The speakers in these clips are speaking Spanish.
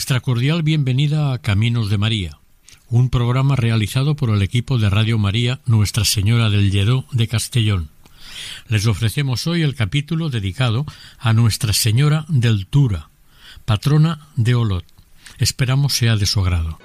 Nuestra cordial bienvenida a Caminos de María, un programa realizado por el equipo de Radio María Nuestra Señora del Lledó de Castellón. Les ofrecemos hoy el capítulo dedicado a Nuestra Señora del Tura, patrona de Olot. Esperamos sea de su agrado.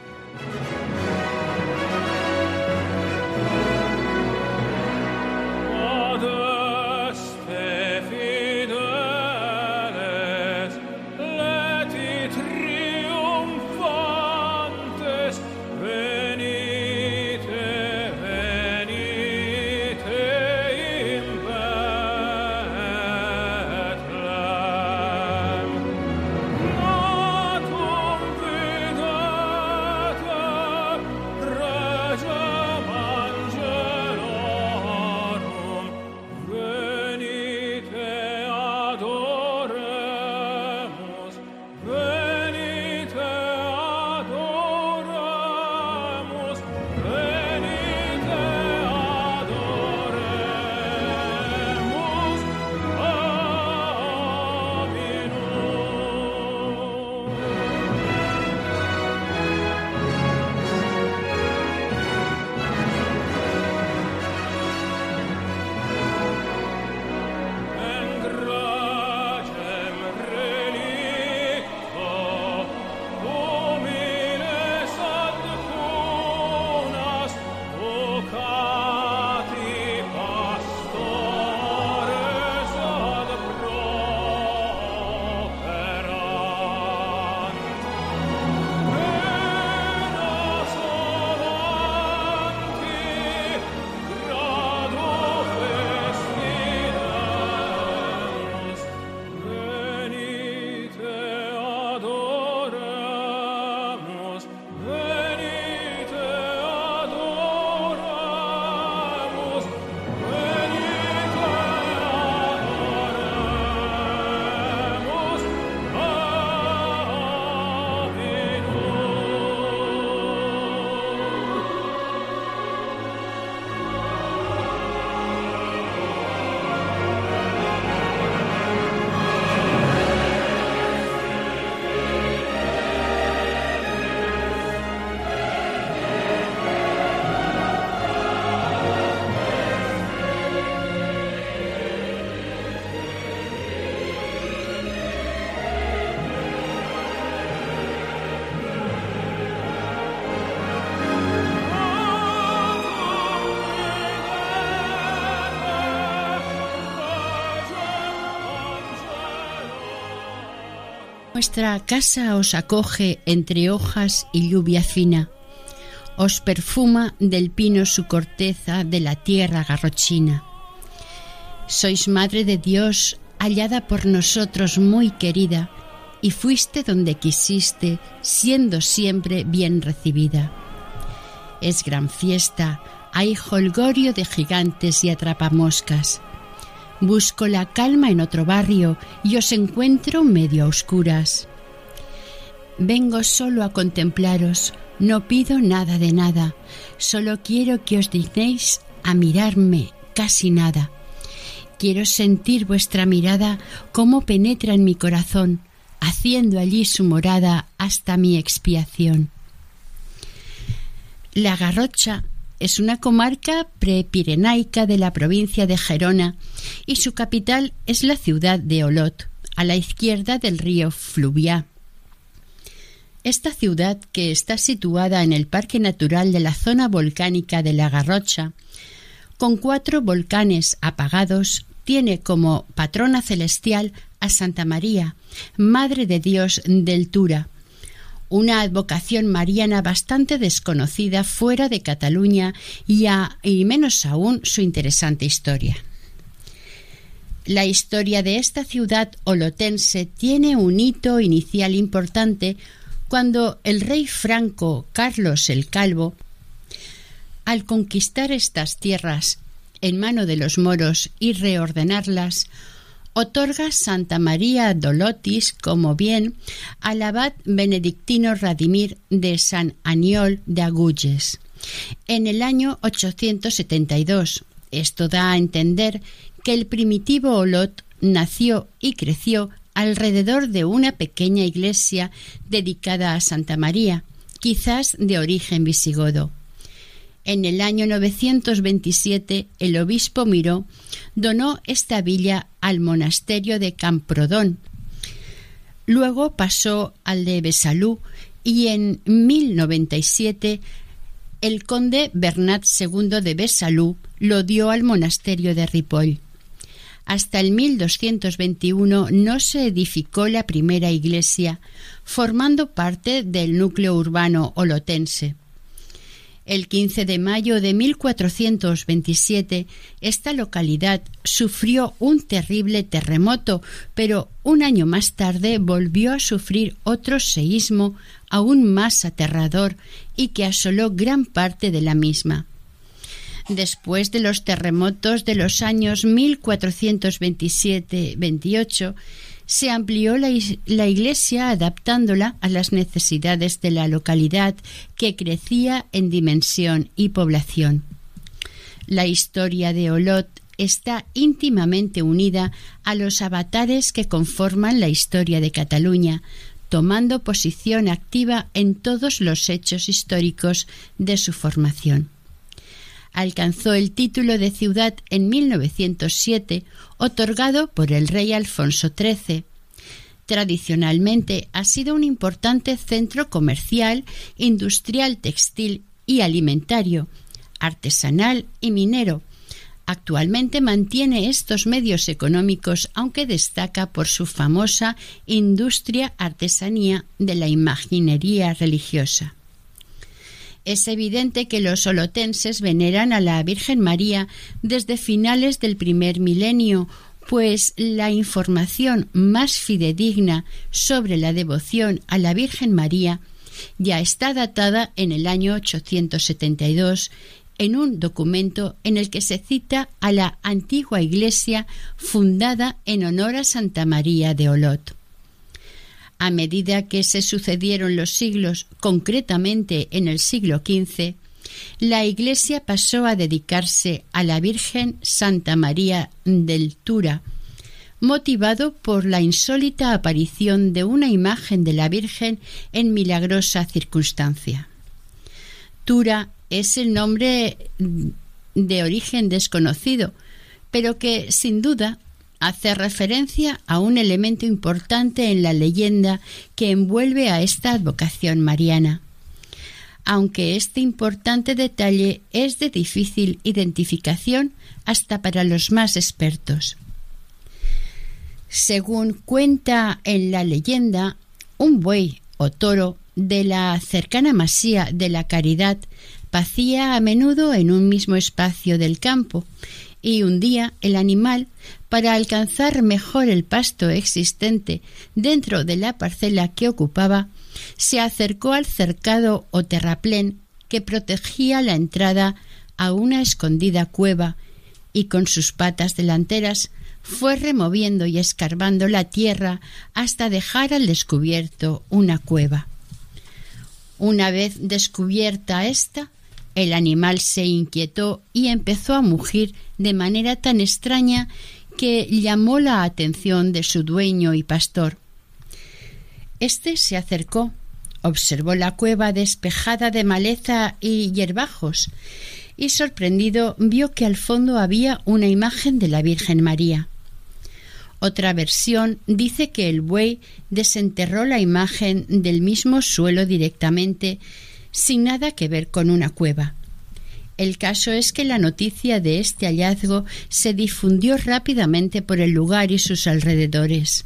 Nuestra casa os acoge entre hojas y lluvia fina. Os perfuma del pino su corteza de la tierra garrochina. Sois madre de Dios, hallada por nosotros muy querida, y fuiste donde quisiste, siendo siempre bien recibida. Es gran fiesta, hay holgorio de gigantes y atrapamoscas. Busco la calma en otro barrio y os encuentro medio a oscuras. Vengo solo a contemplaros, no pido nada de nada, solo quiero que os dignéis a mirarme casi nada. Quiero sentir vuestra mirada cómo penetra en mi corazón, haciendo allí su morada hasta mi expiación. La Garrocha es una comarca prepirenaica de la provincia de Gerona y su capital es la ciudad de Olot, a la izquierda del río Fluviá. Esta ciudad, que está situada en el Parque Natural de la zona volcánica de la Garrocha, con cuatro volcanes apagados, tiene como patrona celestial a Santa María, Madre de Dios del Tura, una advocación mariana bastante desconocida fuera de Cataluña y, a- y menos aún su interesante historia. La historia de esta ciudad olotense tiene un hito inicial importante cuando el rey franco Carlos el Calvo, al conquistar estas tierras en mano de los moros y reordenarlas, otorga Santa María Dolotis como bien al abad benedictino Radimir de San Aniol de Agulles en el año 872. Esto da a entender que el primitivo Olot nació y creció alrededor de una pequeña iglesia dedicada a Santa María, quizás de origen visigodo. En el año 927 el obispo Miró donó esta villa al monasterio de Camprodón. Luego pasó al de Besalú y en 1097 el conde Bernat II de Besalú lo dio al monasterio de Ripoll. Hasta el 1221 no se edificó la primera iglesia, formando parte del núcleo urbano olotense. El 15 de mayo de 1427 esta localidad sufrió un terrible terremoto, pero un año más tarde volvió a sufrir otro seísmo aún más aterrador y que asoló gran parte de la misma. Después de los terremotos de los años 1427-28, se amplió la, iglesia adaptándola a las necesidades de la localidad que crecía en dimensión y población. La historia de Olot está íntimamente unida a los avatares que conforman la historia de Cataluña, tomando posición activa en todos los hechos históricos de su formación alcanzó el título de ciudad en 1907, otorgado por el rey Alfonso XIII. Tradicionalmente ha sido un importante centro comercial, industrial, textil y alimentario, artesanal y minero. Actualmente mantiene estos medios económicos, aunque destaca por su famosa industria artesanía de la imaginería religiosa es evidente que los solotenses veneran a la Virgen María desde finales del primer milenio, pues la información más fidedigna sobre la devoción a la Virgen María ya está datada en el año 872 en un documento en el que se cita a la antigua iglesia fundada en honor a Santa María de Olot. A medida que se sucedieron los siglos, concretamente en el siglo XV, la Iglesia pasó a dedicarse a la Virgen Santa María del Tura, motivado por la insólita aparición de una imagen de la Virgen en milagrosa circunstancia. Tura es el nombre de origen desconocido, pero que sin duda hace referencia a un elemento importante en la leyenda que envuelve a esta advocación mariana. Aunque este importante detalle es de difícil identificación hasta para los más expertos. Según cuenta en la leyenda, un buey o toro de la cercana masía de la Caridad pacía a menudo en un mismo espacio del campo y un día el animal, para alcanzar mejor el pasto existente dentro de la parcela que ocupaba, se acercó al cercado o terraplén que protegía la entrada a una escondida cueva y con sus patas delanteras fue removiendo y escarbando la tierra hasta dejar al descubierto una cueva. Una vez descubierta esta, el animal se inquietó y empezó a mugir de manera tan extraña que llamó la atención de su dueño y pastor. Este se acercó, observó la cueva despejada de maleza y hierbajos, y sorprendido vio que al fondo había una imagen de la Virgen María. Otra versión dice que el buey desenterró la imagen del mismo suelo directamente sin nada que ver con una cueva. El caso es que la noticia de este hallazgo se difundió rápidamente por el lugar y sus alrededores.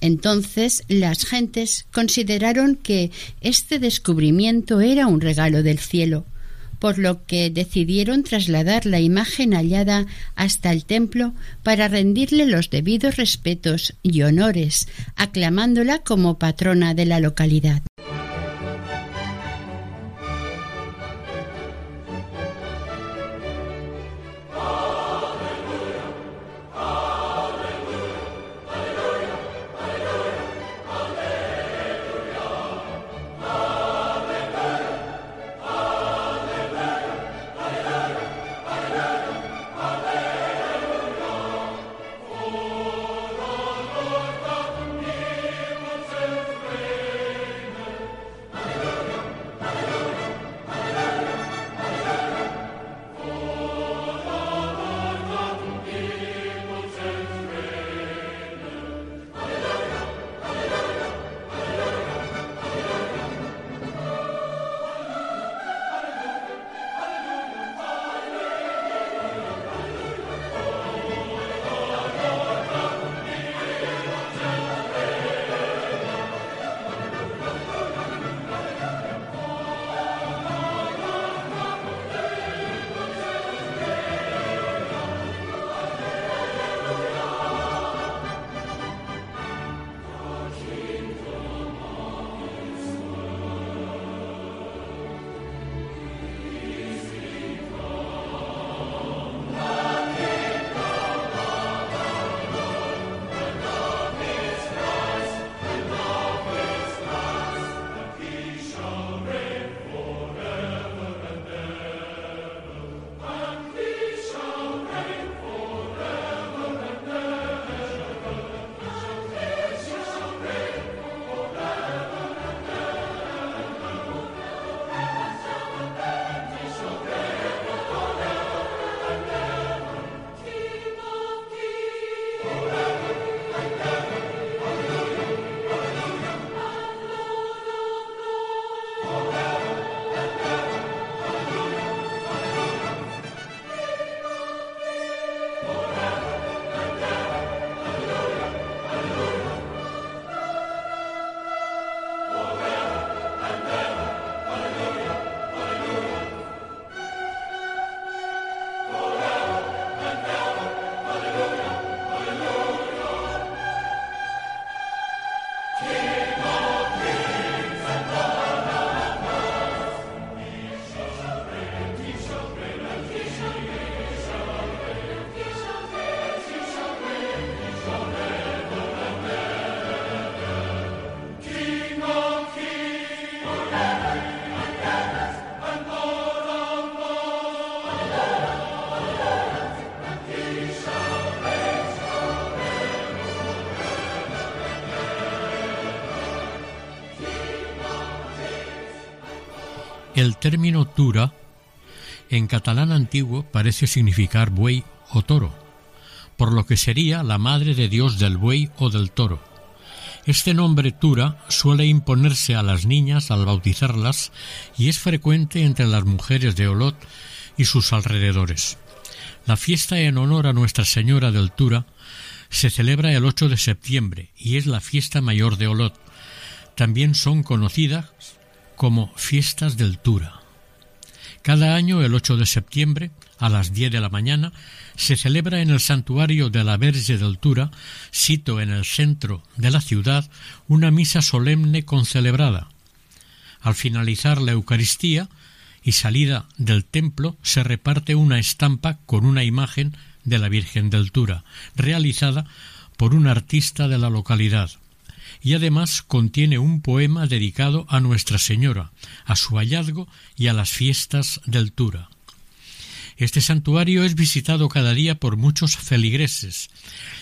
Entonces las gentes consideraron que este descubrimiento era un regalo del cielo, por lo que decidieron trasladar la imagen hallada hasta el templo para rendirle los debidos respetos y honores, aclamándola como patrona de la localidad. El término tura en catalán antiguo parece significar buey o toro, por lo que sería la madre de Dios del buey o del toro. Este nombre Tura suele imponerse a las niñas al bautizarlas y es frecuente entre las mujeres de Olot y sus alrededores. La fiesta en honor a Nuestra Señora del Tura se celebra el 8 de septiembre y es la fiesta mayor de Olot. También son conocidas como Fiestas del Tura. Cada año, el 8 de septiembre, a las 10 de la mañana, se celebra en el santuario de la Verge del Tura, sito en el centro de la ciudad, una misa solemne concelebrada. Al finalizar la Eucaristía y salida del templo, se reparte una estampa con una imagen de la Virgen del Tura, realizada por un artista de la localidad y además contiene un poema dedicado a Nuestra Señora, a su hallazgo y a las fiestas del Tura. Este santuario es visitado cada día por muchos feligreses.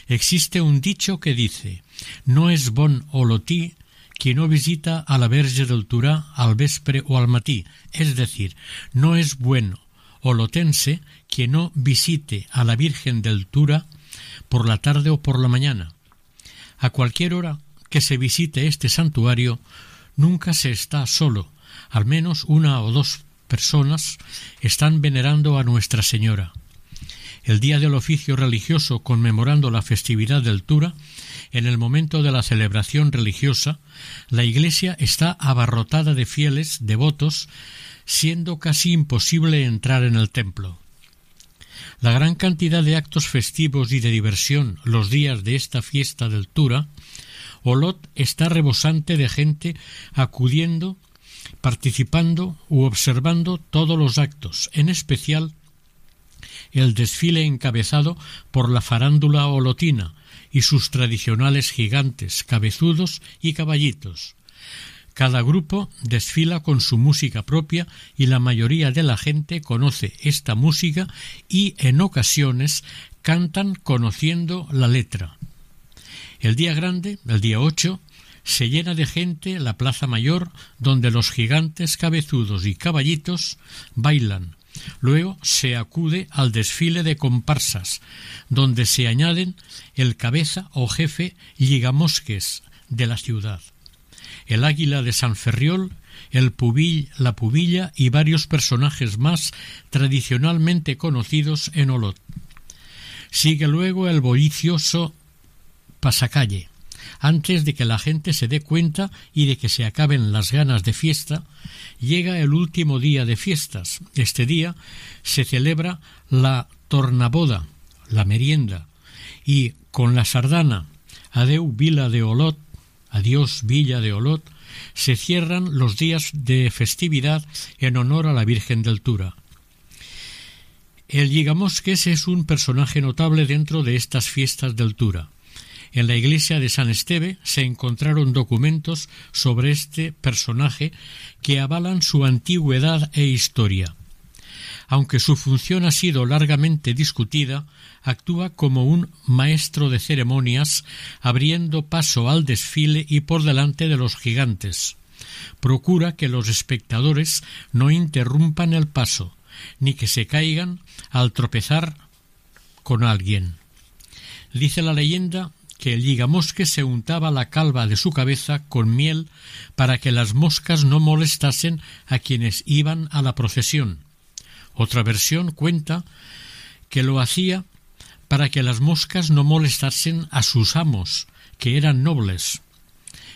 Existe un dicho que dice No es bon olotí quien no visita a la Verge del Tura al vespre o al matí, es decir, no es bueno olotense quien no visite a la Virgen del Tura por la tarde o por la mañana. A cualquier hora que se visite este santuario nunca se está solo, al menos una o dos personas están venerando a Nuestra Señora. El día del oficio religioso conmemorando la festividad del Tura, en el momento de la celebración religiosa, la iglesia está abarrotada de fieles devotos siendo casi imposible entrar en el templo. La gran cantidad de actos festivos y de diversión los días de esta fiesta del Tura, Olot está rebosante de gente acudiendo, participando u observando todos los actos, en especial el desfile encabezado por la farándula olotina y sus tradicionales gigantes, cabezudos y caballitos. Cada grupo desfila con su música propia y la mayoría de la gente conoce esta música y en ocasiones cantan conociendo la letra. El día grande, el día 8, se llena de gente la plaza mayor donde los gigantes cabezudos y caballitos bailan, Luego se acude al desfile de comparsas, donde se añaden el cabeza o jefe ligamosques de la ciudad, el águila de San Ferriol, el pubil, la pubilla y varios personajes más tradicionalmente conocidos en Olot. Sigue luego el bullicioso pasacalle, antes de que la gente se dé cuenta y de que se acaben las ganas de fiesta, llega el último día de fiestas. Este día se celebra la tornaboda, la merienda, y con la sardana Adeu Vila de Olot, Adiós Villa de Olot, se cierran los días de festividad en honor a la Virgen del Tura. El Yigamosques es un personaje notable dentro de estas fiestas del Tura. En la iglesia de San Esteve se encontraron documentos sobre este personaje que avalan su antigüedad e historia. Aunque su función ha sido largamente discutida, actúa como un maestro de ceremonias, abriendo paso al desfile y por delante de los gigantes. Procura que los espectadores no interrumpan el paso, ni que se caigan al tropezar con alguien. Dice la leyenda que el ligamosque se untaba la calva de su cabeza con miel para que las moscas no molestasen a quienes iban a la procesión. Otra versión cuenta que lo hacía para que las moscas no molestasen a sus amos, que eran nobles.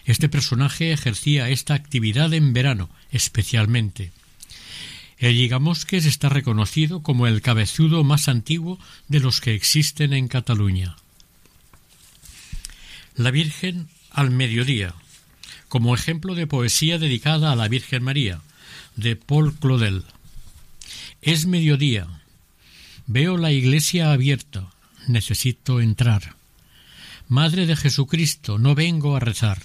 Este personaje ejercía esta actividad en verano, especialmente. El Ligamosques está reconocido como el cabezudo más antiguo de los que existen en Cataluña. La Virgen al mediodía, como ejemplo de poesía dedicada a la Virgen María, de Paul Claudel. Es mediodía. Veo la iglesia abierta. Necesito entrar. Madre de Jesucristo, no vengo a rezar.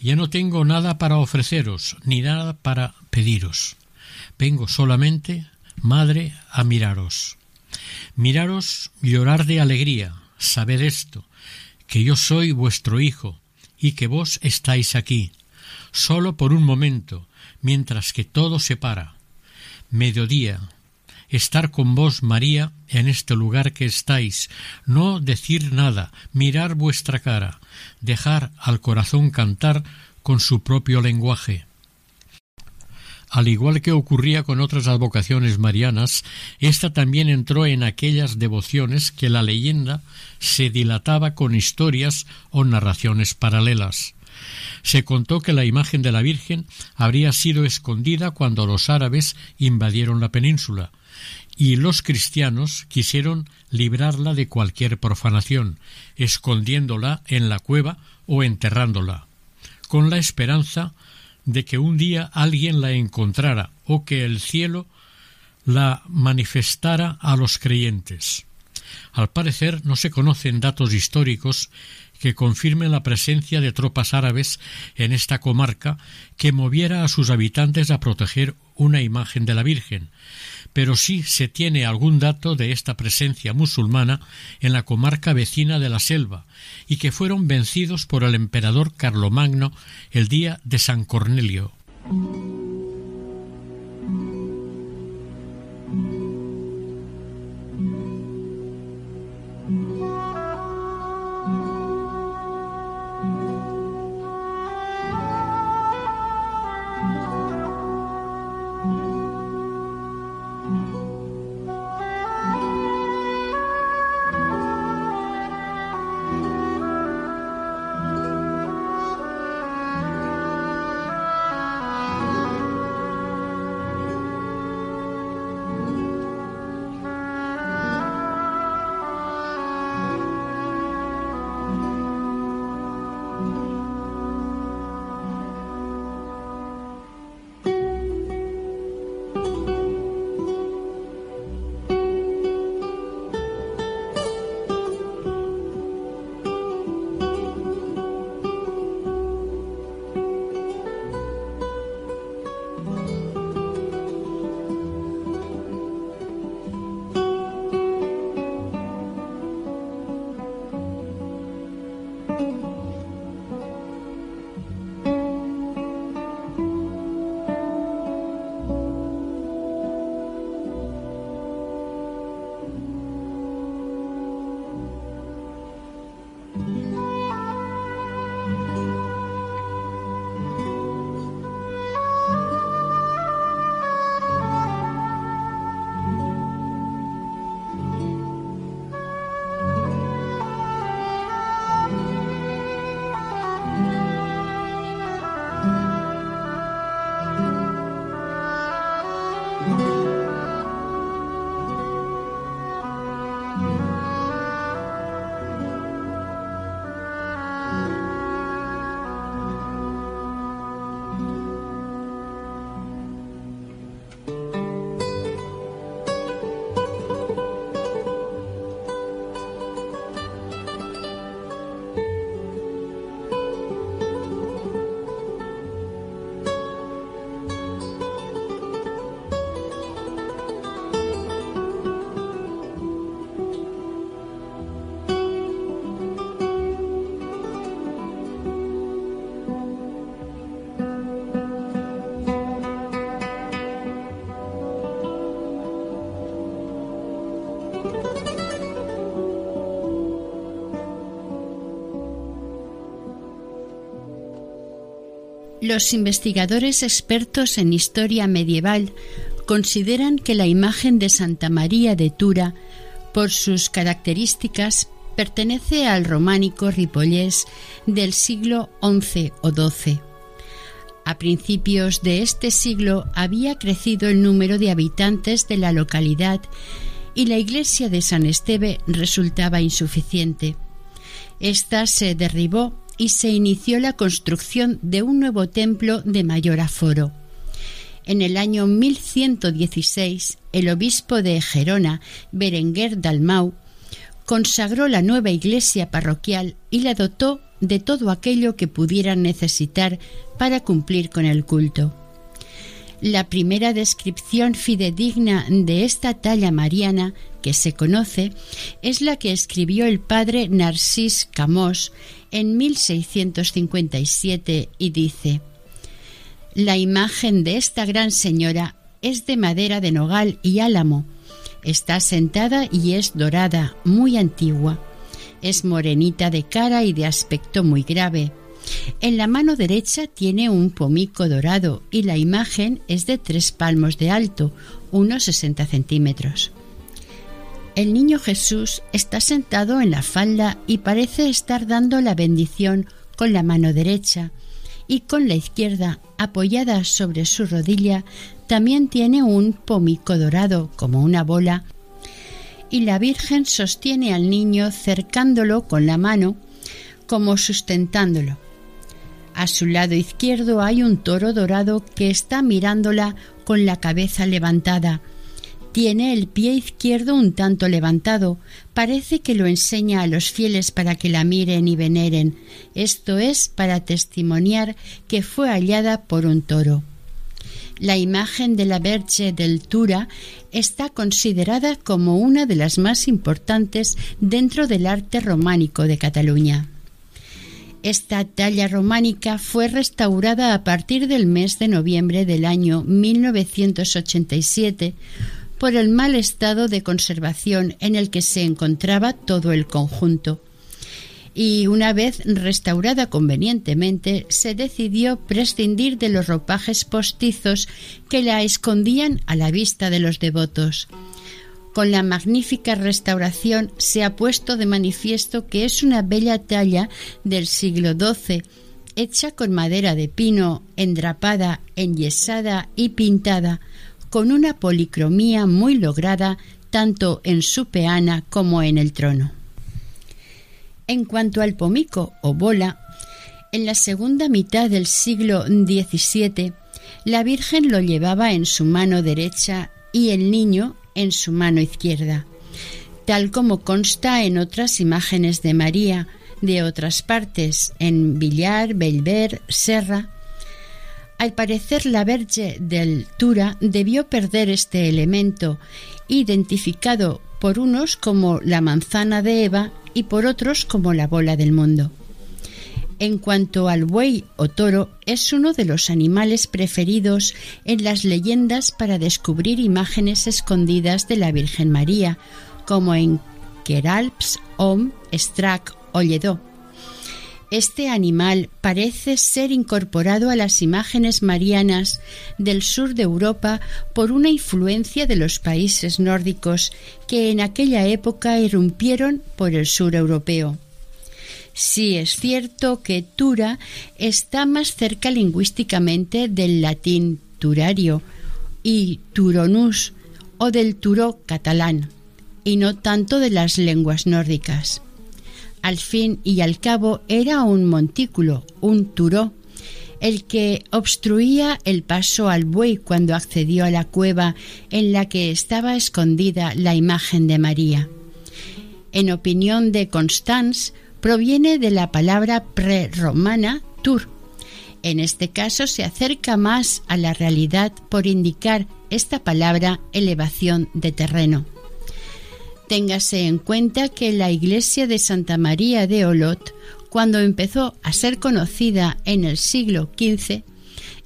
Ya no tengo nada para ofreceros, ni nada para pediros. Vengo solamente, Madre, a miraros. Miraros llorar de alegría. Sabed esto, que yo soy vuestro Hijo, y que vos estáis aquí, solo por un momento, mientras que todo se para. Mediodía, estar con vos, María, en este lugar que estáis, no decir nada, mirar vuestra cara, dejar al corazón cantar con su propio lenguaje. Al igual que ocurría con otras advocaciones marianas, ésta también entró en aquellas devociones que la leyenda se dilataba con historias o narraciones paralelas. Se contó que la imagen de la Virgen habría sido escondida cuando los árabes invadieron la península, y los cristianos quisieron librarla de cualquier profanación, escondiéndola en la cueva o enterrándola, con la esperanza de que un día alguien la encontrara o que el cielo la manifestara a los creyentes. Al parecer no se conocen datos históricos que confirmen la presencia de tropas árabes en esta comarca que moviera a sus habitantes a proteger una imagen de la Virgen, pero sí se tiene algún dato de esta presencia musulmana en la comarca vecina de la Selva, y que fueron vencidos por el emperador Carlomagno el día de San Cornelio. Los investigadores expertos en historia medieval consideran que la imagen de Santa María de Tura, por sus características, pertenece al románico ripollés del siglo XI o XII. A principios de este siglo había crecido el número de habitantes de la localidad y la iglesia de San Esteve resultaba insuficiente. Esta se derribó y se inició la construcción de un nuevo templo de mayor aforo. En el año 1116, el obispo de Gerona, Berenguer Dalmau, consagró la nueva iglesia parroquial y la dotó de todo aquello que pudieran necesitar para cumplir con el culto. La primera descripción fidedigna de esta talla mariana que se conoce es la que escribió el padre Narcís Camós en 1657 y dice La imagen de esta gran señora es de madera de nogal y álamo. Está sentada y es dorada, muy antigua. Es morenita de cara y de aspecto muy grave en la mano derecha tiene un pomico dorado y la imagen es de tres palmos de alto, unos 60 centímetros. El niño Jesús está sentado en la falda y parece estar dando la bendición con la mano derecha y con la izquierda apoyada sobre su rodilla también tiene un pomico dorado como una bola y la Virgen sostiene al niño cercándolo con la mano como sustentándolo. A su lado izquierdo hay un toro dorado que está mirándola con la cabeza levantada. Tiene el pie izquierdo un tanto levantado. Parece que lo enseña a los fieles para que la miren y veneren. Esto es para testimoniar que fue hallada por un toro. La imagen de la Verge del Tura está considerada como una de las más importantes dentro del arte románico de Cataluña. Esta talla románica fue restaurada a partir del mes de noviembre del año 1987 por el mal estado de conservación en el que se encontraba todo el conjunto. Y una vez restaurada convenientemente, se decidió prescindir de los ropajes postizos que la escondían a la vista de los devotos con la magnífica restauración se ha puesto de manifiesto que es una bella talla del siglo XII, hecha con madera de pino, endrapada, enyesada y pintada, con una policromía muy lograda tanto en su peana como en el trono. En cuanto al pomico o bola, en la segunda mitad del siglo XVII, la Virgen lo llevaba en su mano derecha y el niño en su mano izquierda, tal como consta en otras imágenes de María de otras partes, en Villar, Belver, Serra. Al parecer la Verge del Tura debió perder este elemento, identificado por unos como la manzana de Eva y por otros como la bola del mundo. En cuanto al buey o toro, es uno de los animales preferidos en las leyendas para descubrir imágenes escondidas de la Virgen María, como en Queralps, Om, Strack o Lledó. Este animal parece ser incorporado a las imágenes marianas del sur de Europa por una influencia de los países nórdicos que en aquella época irrumpieron por el sur europeo. Sí es cierto que Tura está más cerca lingüísticamente del latín turario y turonus o del turó catalán, y no tanto de las lenguas nórdicas. Al fin y al cabo era un montículo, un turó, el que obstruía el paso al buey cuando accedió a la cueva en la que estaba escondida la imagen de María. En opinión de Constance, proviene de la palabra prerromana tur. En este caso se acerca más a la realidad por indicar esta palabra elevación de terreno. Téngase en cuenta que la iglesia de Santa María de Olot, cuando empezó a ser conocida en el siglo XV,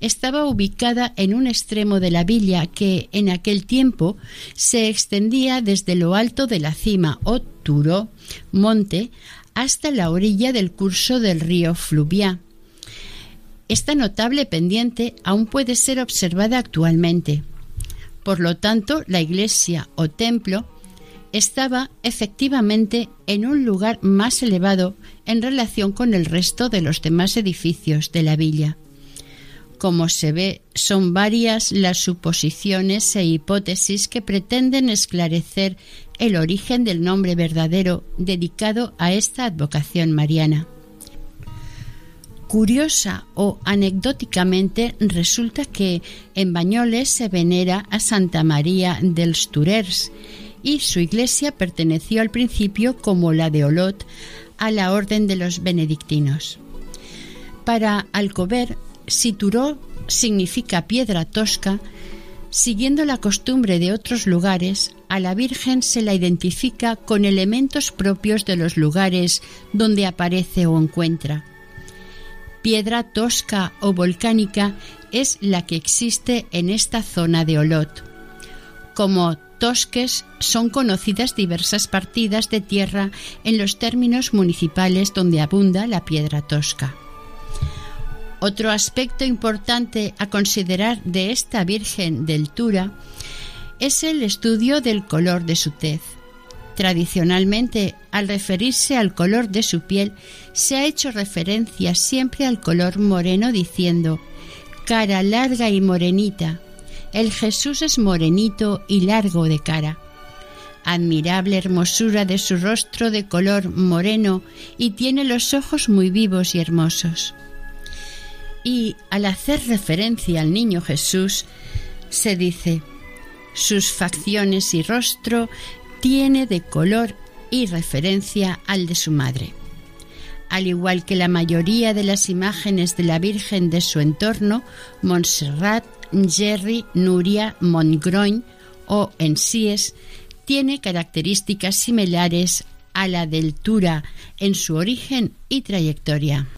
estaba ubicada en un extremo de la villa que en aquel tiempo se extendía desde lo alto de la cima o turo, monte, hasta la orilla del curso del río Fluvia. Esta notable pendiente aún puede ser observada actualmente. Por lo tanto, la iglesia o templo estaba efectivamente en un lugar más elevado en relación con el resto de los demás edificios de la villa. Como se ve, son varias las suposiciones e hipótesis que pretenden esclarecer el origen del nombre verdadero dedicado a esta advocación mariana. Curiosa o anecdóticamente resulta que en Bañoles se venera a Santa María del Sturers y su iglesia perteneció al principio como la de Olot a la orden de los benedictinos. Para Alcover, Situró significa piedra tosca, siguiendo la costumbre de otros lugares, a la Virgen se la identifica con elementos propios de los lugares donde aparece o encuentra. Piedra tosca o volcánica es la que existe en esta zona de Olot. Como tosques son conocidas diversas partidas de tierra en los términos municipales donde abunda la piedra tosca. Otro aspecto importante a considerar de esta Virgen del Tura es el estudio del color de su tez. Tradicionalmente, al referirse al color de su piel, se ha hecho referencia siempre al color moreno diciendo cara larga y morenita. El Jesús es morenito y largo de cara. Admirable hermosura de su rostro de color moreno y tiene los ojos muy vivos y hermosos y al hacer referencia al niño Jesús se dice sus facciones y rostro tiene de color y referencia al de su madre. Al igual que la mayoría de las imágenes de la Virgen de su entorno, Montserrat, Jerry, Nuria, Montgroin o Ensies, tiene características similares a la del Tura en su origen y trayectoria.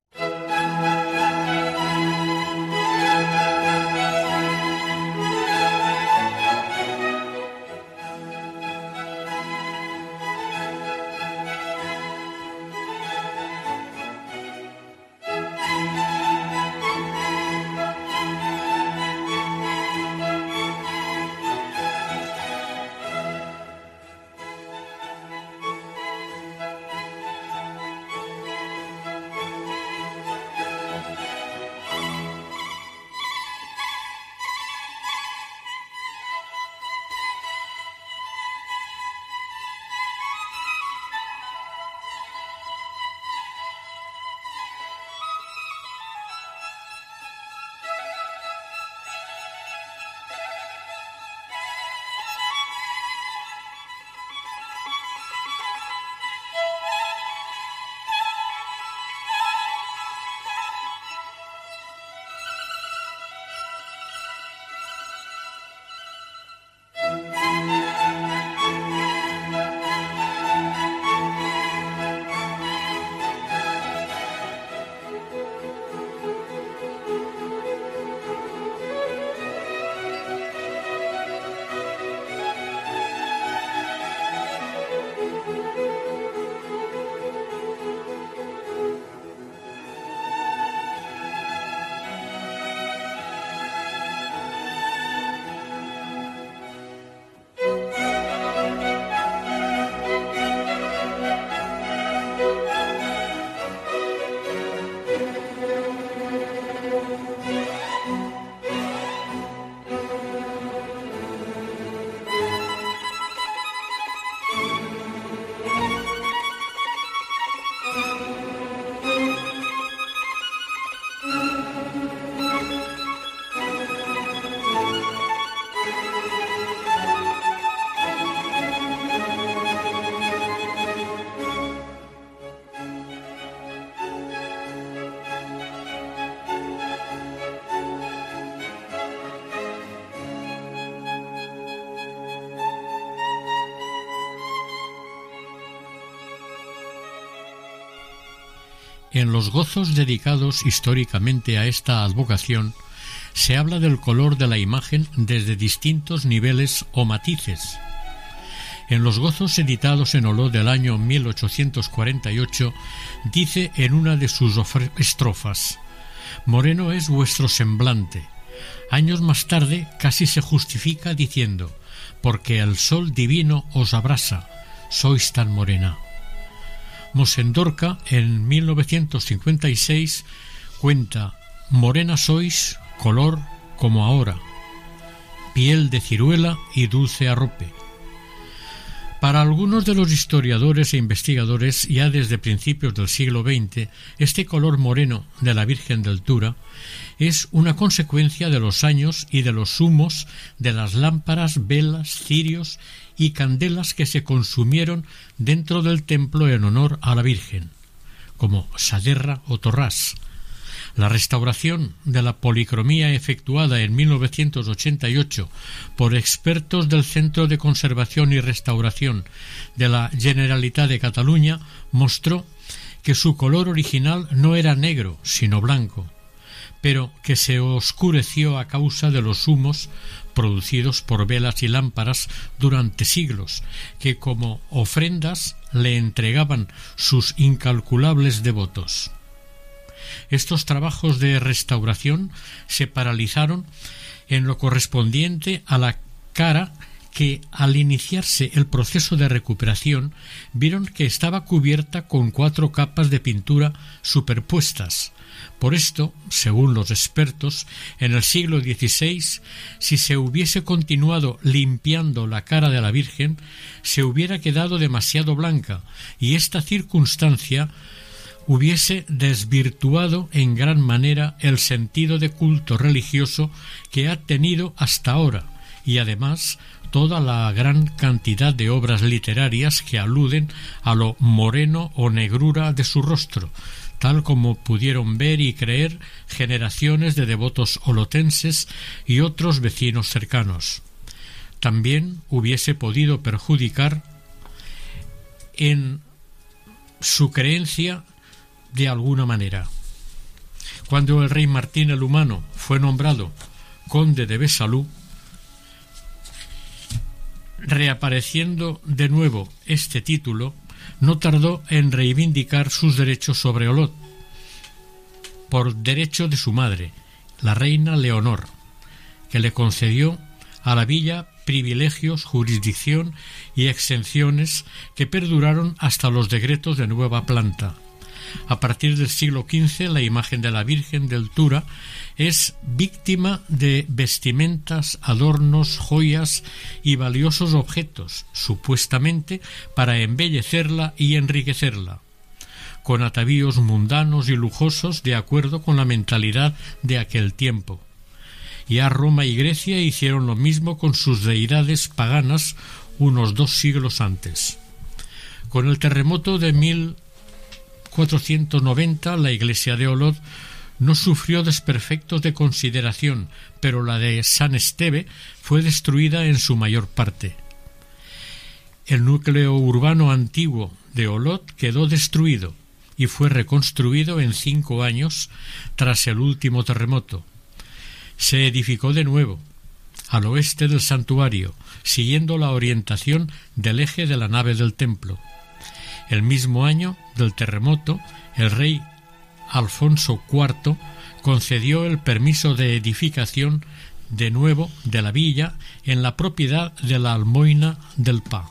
En los gozos dedicados históricamente a esta advocación, se habla del color de la imagen desde distintos niveles o matices. En los gozos editados en Oló del año 1848, dice en una de sus estrofas, Moreno es vuestro semblante. Años más tarde casi se justifica diciendo, porque el sol divino os abrasa, sois tan morena. Mosendorca en 1956 cuenta, morena sois, color como ahora, piel de ciruela y dulce arrope. Para algunos de los historiadores e investigadores, ya desde principios del siglo XX, este color moreno de la Virgen del Tura es una consecuencia de los años y de los humos de las lámparas, velas, cirios y candelas que se consumieron dentro del templo en honor a la Virgen, como Saderra o Torrás, la restauración de la policromía efectuada en 1988 por expertos del Centro de Conservación y Restauración de la Generalitat de Cataluña mostró que su color original no era negro, sino blanco, pero que se oscureció a causa de los humos producidos por velas y lámparas durante siglos, que como ofrendas le entregaban sus incalculables devotos. Estos trabajos de restauración se paralizaron en lo correspondiente a la cara que al iniciarse el proceso de recuperación vieron que estaba cubierta con cuatro capas de pintura superpuestas. Por esto, según los expertos, en el siglo XVI, si se hubiese continuado limpiando la cara de la Virgen, se hubiera quedado demasiado blanca, y esta circunstancia hubiese desvirtuado en gran manera el sentido de culto religioso que ha tenido hasta ahora y además toda la gran cantidad de obras literarias que aluden a lo moreno o negrura de su rostro, tal como pudieron ver y creer generaciones de devotos olotenses y otros vecinos cercanos. También hubiese podido perjudicar en su creencia de alguna manera. Cuando el rey Martín el Humano fue nombrado conde de Besalú, reapareciendo de nuevo este título, no tardó en reivindicar sus derechos sobre Olot, por derecho de su madre, la reina Leonor, que le concedió a la villa privilegios, jurisdicción y exenciones que perduraron hasta los decretos de nueva planta. A partir del siglo XV, la imagen de la Virgen del Tura es víctima de vestimentas, adornos, joyas y valiosos objetos, supuestamente para embellecerla y enriquecerla, con atavíos mundanos y lujosos de acuerdo con la mentalidad de aquel tiempo. Ya Roma y Grecia hicieron lo mismo con sus deidades paganas unos dos siglos antes. Con el terremoto de mil 490 la iglesia de Olot no sufrió desperfectos de consideración, pero la de San Esteve fue destruida en su mayor parte. El núcleo urbano antiguo de Olot quedó destruido y fue reconstruido en cinco años tras el último terremoto. Se edificó de nuevo, al oeste del santuario, siguiendo la orientación del eje de la nave del templo. El mismo año del terremoto, el rey Alfonso IV concedió el permiso de edificación de nuevo de la villa en la propiedad de la Almoina del Pa.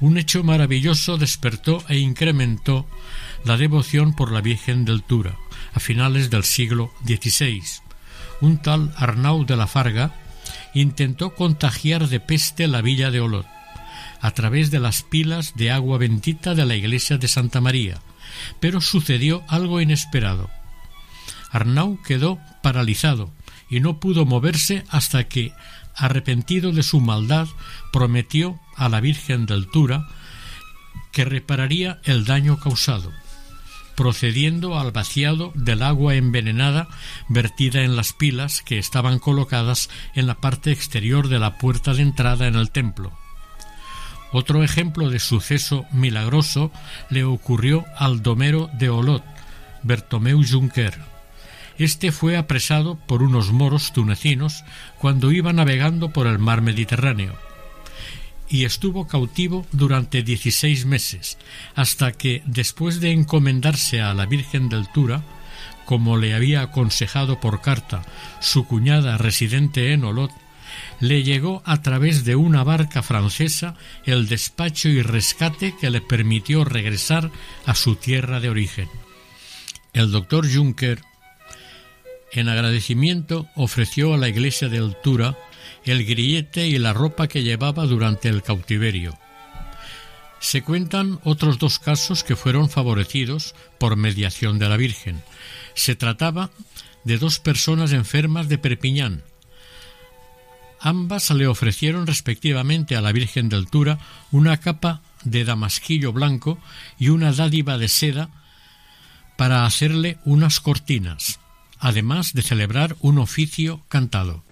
Un hecho maravilloso despertó e incrementó la devoción por la Virgen del Tura a finales del siglo XVI. Un tal Arnau de la Farga intentó contagiar de peste la villa de Olot a través de las pilas de agua bendita de la iglesia de Santa María, pero sucedió algo inesperado. Arnau quedó paralizado y no pudo moverse hasta que, arrepentido de su maldad, prometió a la Virgen del Tura que repararía el daño causado, procediendo al vaciado del agua envenenada vertida en las pilas que estaban colocadas en la parte exterior de la puerta de entrada en el templo. Otro ejemplo de suceso milagroso le ocurrió al domero de Olot, Bertomeu Juncker. Este fue apresado por unos moros tunecinos cuando iba navegando por el mar Mediterráneo y estuvo cautivo durante dieciséis meses, hasta que, después de encomendarse a la Virgen del Tura, como le había aconsejado por carta su cuñada residente en Olot, le llegó a través de una barca francesa el despacho y rescate que le permitió regresar a su tierra de origen. El doctor Juncker, en agradecimiento, ofreció a la iglesia de Altura el grillete y la ropa que llevaba durante el cautiverio. Se cuentan otros dos casos que fueron favorecidos por mediación de la Virgen. Se trataba de dos personas enfermas de Perpiñán, Ambas le ofrecieron respectivamente a la Virgen de Altura una capa de damasquillo blanco y una dádiva de seda para hacerle unas cortinas, además de celebrar un oficio cantado.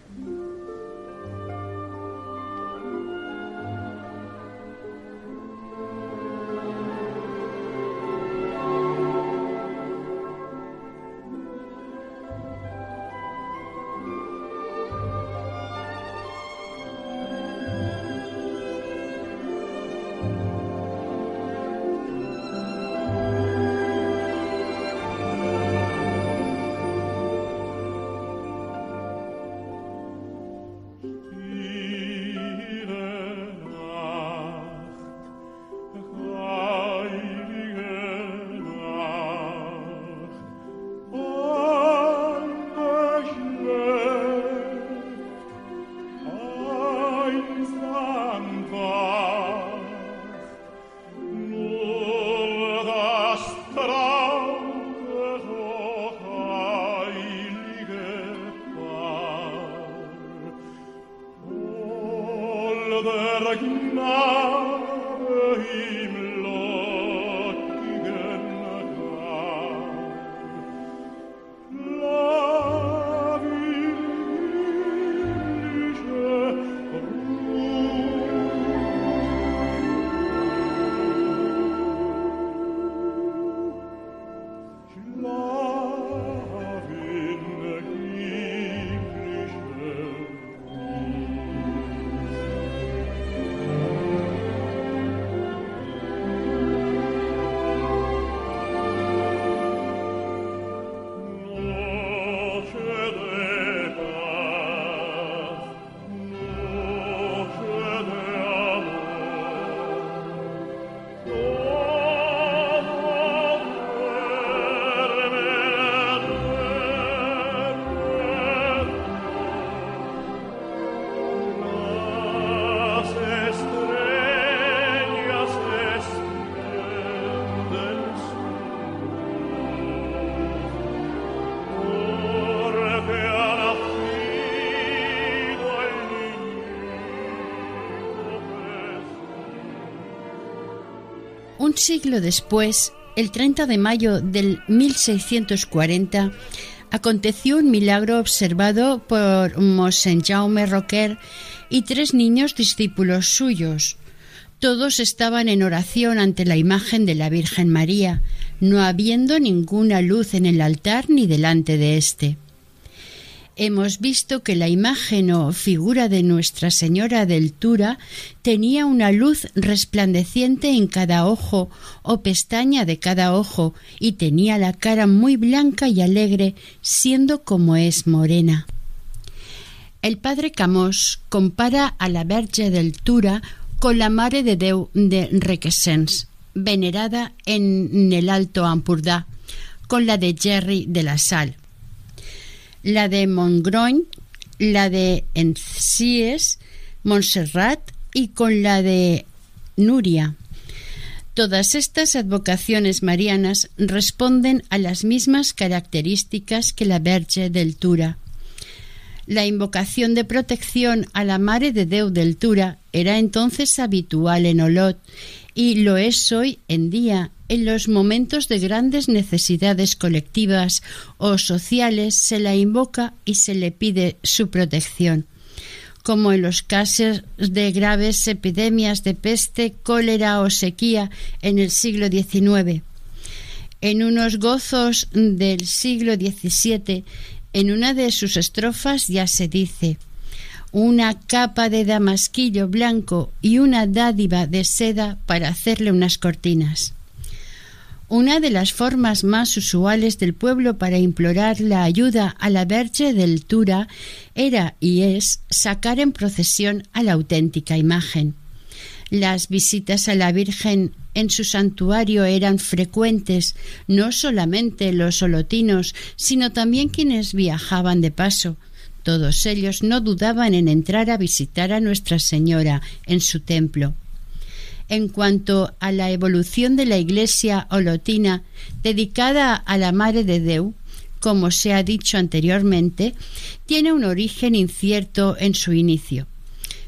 Un siglo después, el 30 de mayo del 1640, aconteció un milagro observado por Mosén Jaume Roquer y tres niños discípulos suyos. Todos estaban en oración ante la imagen de la Virgen María, no habiendo ninguna luz en el altar ni delante de éste hemos visto que la imagen o figura de Nuestra Señora del Tura tenía una luz resplandeciente en cada ojo o pestaña de cada ojo y tenía la cara muy blanca y alegre, siendo como es morena. El padre Camós compara a la Verge del Tura con la Mare de Deu de Requesens, venerada en el Alto Ampurdá, con la de Jerry de la Sal la de Montgroñ, la de Encies, Montserrat y con la de Nuria. Todas estas advocaciones marianas responden a las mismas características que la Verge del Tura. La invocación de protección a la Mare de Deu del Tura era entonces habitual en Olot y lo es hoy en día en los momentos de grandes necesidades colectivas o sociales se la invoca y se le pide su protección, como en los casos de graves epidemias de peste, cólera o sequía en el siglo XIX. En unos gozos del siglo XVII, en una de sus estrofas ya se dice una capa de damasquillo blanco y una dádiva de seda para hacerle unas cortinas. Una de las formas más usuales del pueblo para implorar la ayuda a la Verge del Tura era y es sacar en procesión a la auténtica imagen. Las visitas a la Virgen en su santuario eran frecuentes, no solamente los solotinos, sino también quienes viajaban de paso. Todos ellos no dudaban en entrar a visitar a Nuestra Señora en su templo en cuanto a la evolución de la Iglesia olotina dedicada a la Madre de Deu, como se ha dicho anteriormente, tiene un origen incierto en su inicio.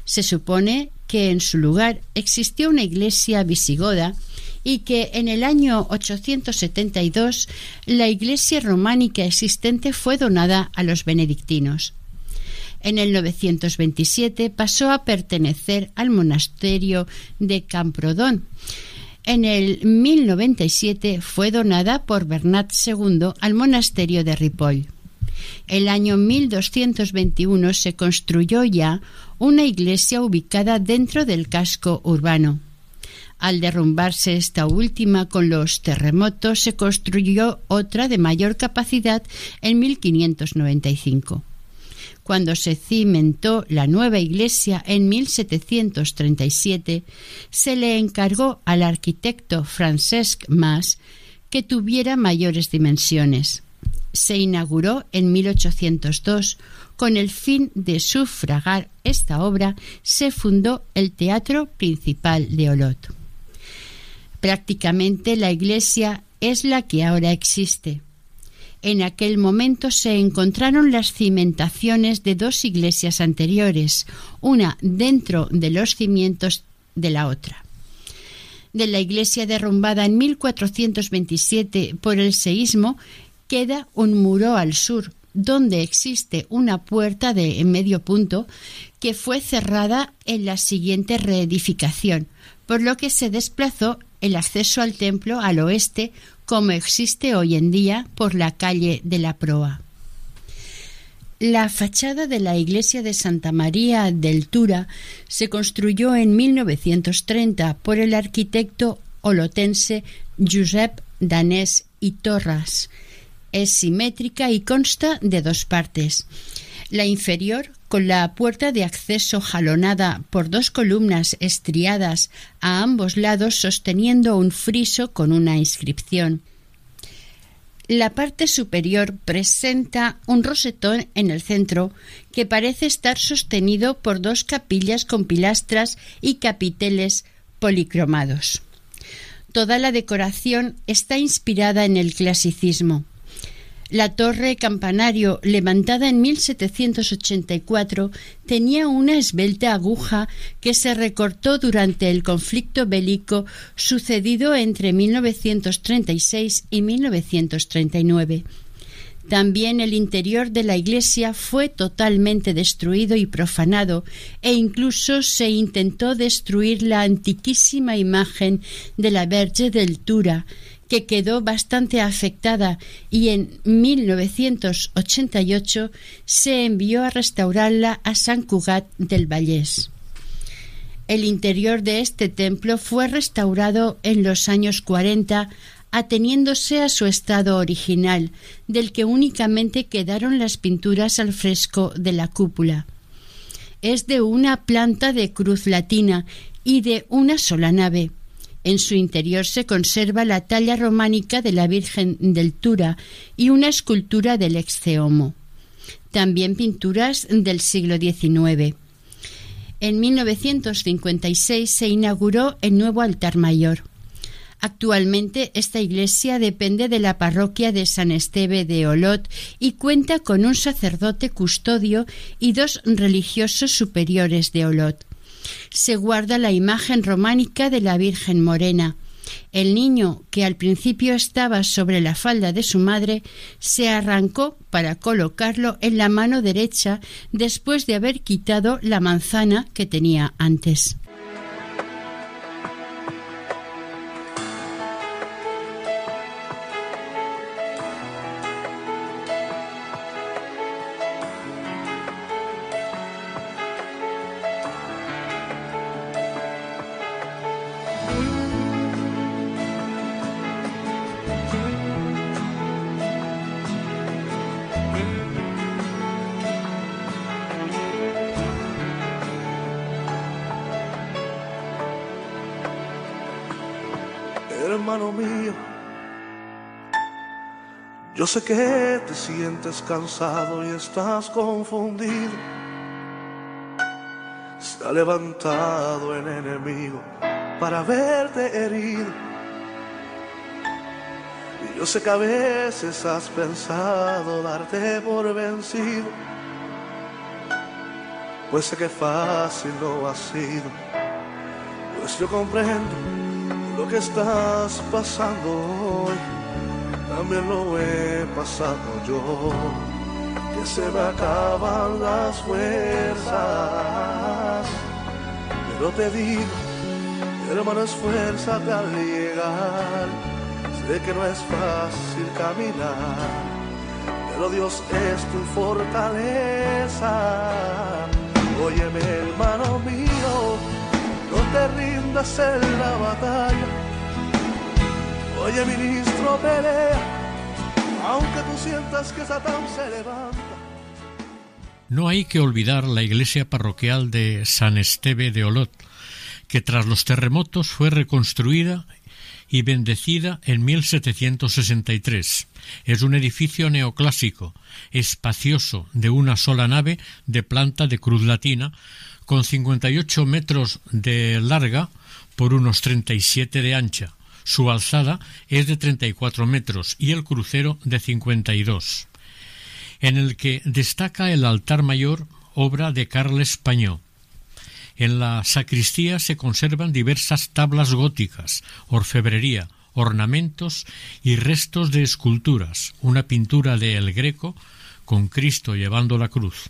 Se supone que en su lugar existió una iglesia visigoda y que en el año 872 la iglesia románica existente fue donada a los benedictinos. En el 927 pasó a pertenecer al monasterio de Camprodón. En el 1097 fue donada por Bernat II al monasterio de Ripoll. El año 1221 se construyó ya una iglesia ubicada dentro del casco urbano. Al derrumbarse esta última con los terremotos, se construyó otra de mayor capacidad en 1595 cuando se cimentó la nueva iglesia en 1737, se le encargó al arquitecto Francesc Mas que tuviera mayores dimensiones. Se inauguró en 1802. Con el fin de sufragar esta obra, se fundó el Teatro Principal de Olot. Prácticamente la iglesia es la que ahora existe. En aquel momento se encontraron las cimentaciones de dos iglesias anteriores, una dentro de los cimientos de la otra. De la iglesia derrumbada en 1427 por el seísmo queda un muro al sur, donde existe una puerta de medio punto que fue cerrada en la siguiente reedificación, por lo que se desplazó el acceso al templo al oeste como existe hoy en día por la calle de la Proa. La fachada de la iglesia de Santa María del Tura se construyó en 1930 por el arquitecto olotense Josep Danés y Torras. Es simétrica y consta de dos partes. La inferior con la puerta de acceso jalonada por dos columnas estriadas a ambos lados sosteniendo un friso con una inscripción. La parte superior presenta un rosetón en el centro que parece estar sostenido por dos capillas con pilastras y capiteles policromados. Toda la decoración está inspirada en el clasicismo. La torre campanario, levantada en 1784, tenía una esbelta aguja que se recortó durante el conflicto bélico sucedido entre 1936 y 1939. También el interior de la iglesia fue totalmente destruido y profanado, e incluso se intentó destruir la antiquísima imagen de la Verge del Tura, que quedó bastante afectada y en 1988 se envió a restaurarla a San Cugat del Vallés. El interior de este templo fue restaurado en los años 40 ateniéndose a su estado original, del que únicamente quedaron las pinturas al fresco de la cúpula. Es de una planta de cruz latina y de una sola nave. En su interior se conserva la talla románica de la Virgen del Tura y una escultura del Exceomo. También pinturas del siglo XIX. En 1956 se inauguró el nuevo altar mayor. Actualmente esta iglesia depende de la parroquia de San Esteve de Olot y cuenta con un sacerdote custodio y dos religiosos superiores de Olot se guarda la imagen románica de la Virgen Morena. El niño, que al principio estaba sobre la falda de su madre, se arrancó para colocarlo en la mano derecha después de haber quitado la manzana que tenía antes. Sé que te sientes cansado y estás confundido. Ha levantado el enemigo para verte herido. Y yo sé que a veces has pensado darte por vencido. Pues sé que fácil no ha sido. Pues yo comprendo lo que estás pasando hoy. También lo he pasado yo. Que se me acaban las fuerzas. Pero te digo, hermano, esfuérzate al llegar. Sé que no es fácil caminar, pero Dios es tu fortaleza. Óyeme, hermano mío, no te rindas en la batalla. Oye, ministro, pelea, aunque tú sientas que Satán se levanta. No hay que olvidar la iglesia parroquial de San Esteve de Olot, que tras los terremotos fue reconstruida y bendecida en 1763. Es un edificio neoclásico, espacioso, de una sola nave, de planta de cruz latina, con 58 metros de larga por unos 37 de ancha. Su alzada es de 34 metros y el crucero de 52, en el que destaca el altar mayor, obra de Carles Pañó. En la sacristía se conservan diversas tablas góticas, orfebrería, ornamentos y restos de esculturas, una pintura de El Greco con Cristo llevando la cruz.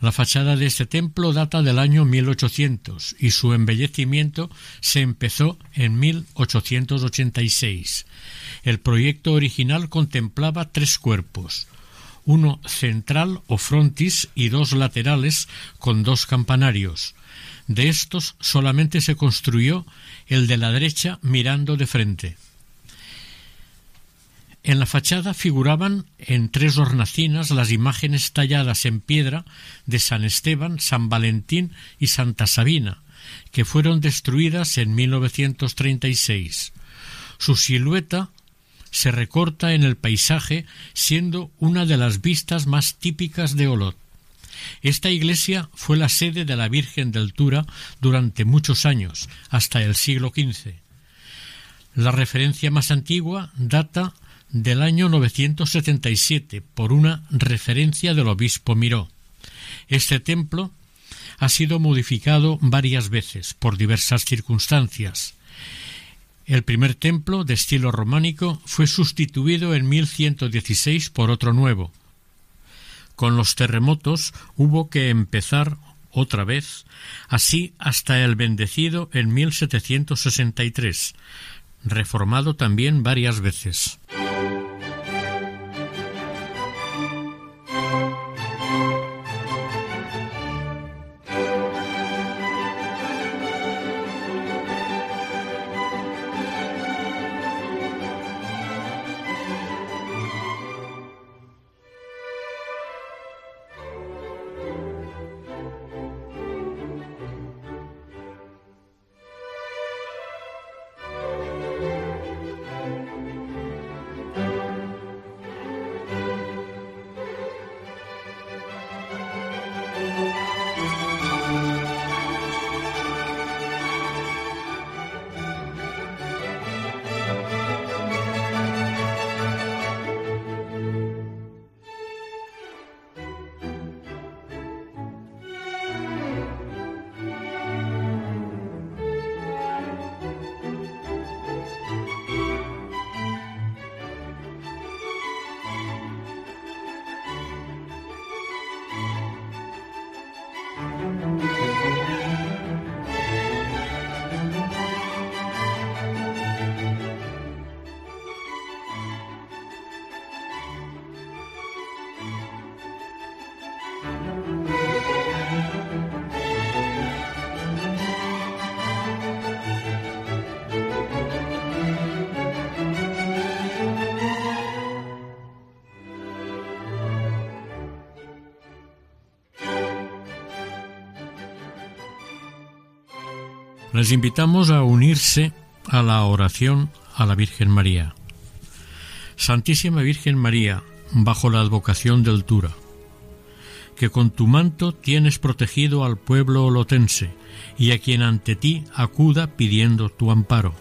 La fachada de este templo data del año 1800 y su embellecimiento se empezó en 1886. El proyecto original contemplaba tres cuerpos, uno central o frontis y dos laterales con dos campanarios. De estos solamente se construyó el de la derecha mirando de frente. En la fachada figuraban en tres hornacinas las imágenes talladas en piedra de San Esteban, San Valentín y Santa Sabina, que fueron destruidas en 1936. Su silueta se recorta en el paisaje, siendo una de las vistas más típicas de Olot. Esta iglesia fue la sede de la Virgen del Tura durante muchos años, hasta el siglo XV. La referencia más antigua data del año 977 por una referencia del obispo Miró. Este templo ha sido modificado varias veces por diversas circunstancias. El primer templo, de estilo románico, fue sustituido en 1116 por otro nuevo. Con los terremotos hubo que empezar otra vez, así hasta el bendecido en 1763, reformado también varias veces. Les invitamos a unirse a la oración a la Virgen María. Santísima Virgen María, bajo la advocación del Tura, que con tu manto tienes protegido al pueblo olotense y a quien ante ti acuda pidiendo tu amparo.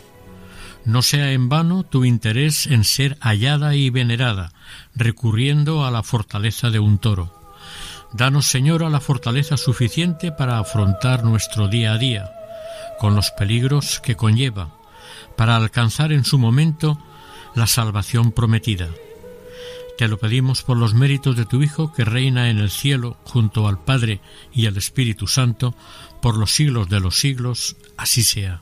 No sea en vano tu interés en ser hallada y venerada, recurriendo a la fortaleza de un toro. Danos, Señora, la fortaleza suficiente para afrontar nuestro día a día, con los peligros que conlleva, para alcanzar en su momento la salvación prometida. Te lo pedimos por los méritos de tu Hijo que reina en el cielo junto al Padre y al Espíritu Santo, por los siglos de los siglos, así sea.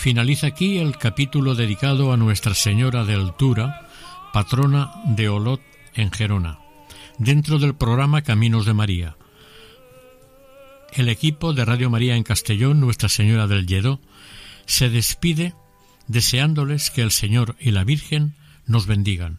Finaliza aquí el capítulo dedicado a Nuestra Señora de Altura, patrona de Olot en Gerona, dentro del programa Caminos de María. El equipo de Radio María en Castellón, Nuestra Señora del Lledó, se despide deseándoles que el Señor y la Virgen nos bendigan.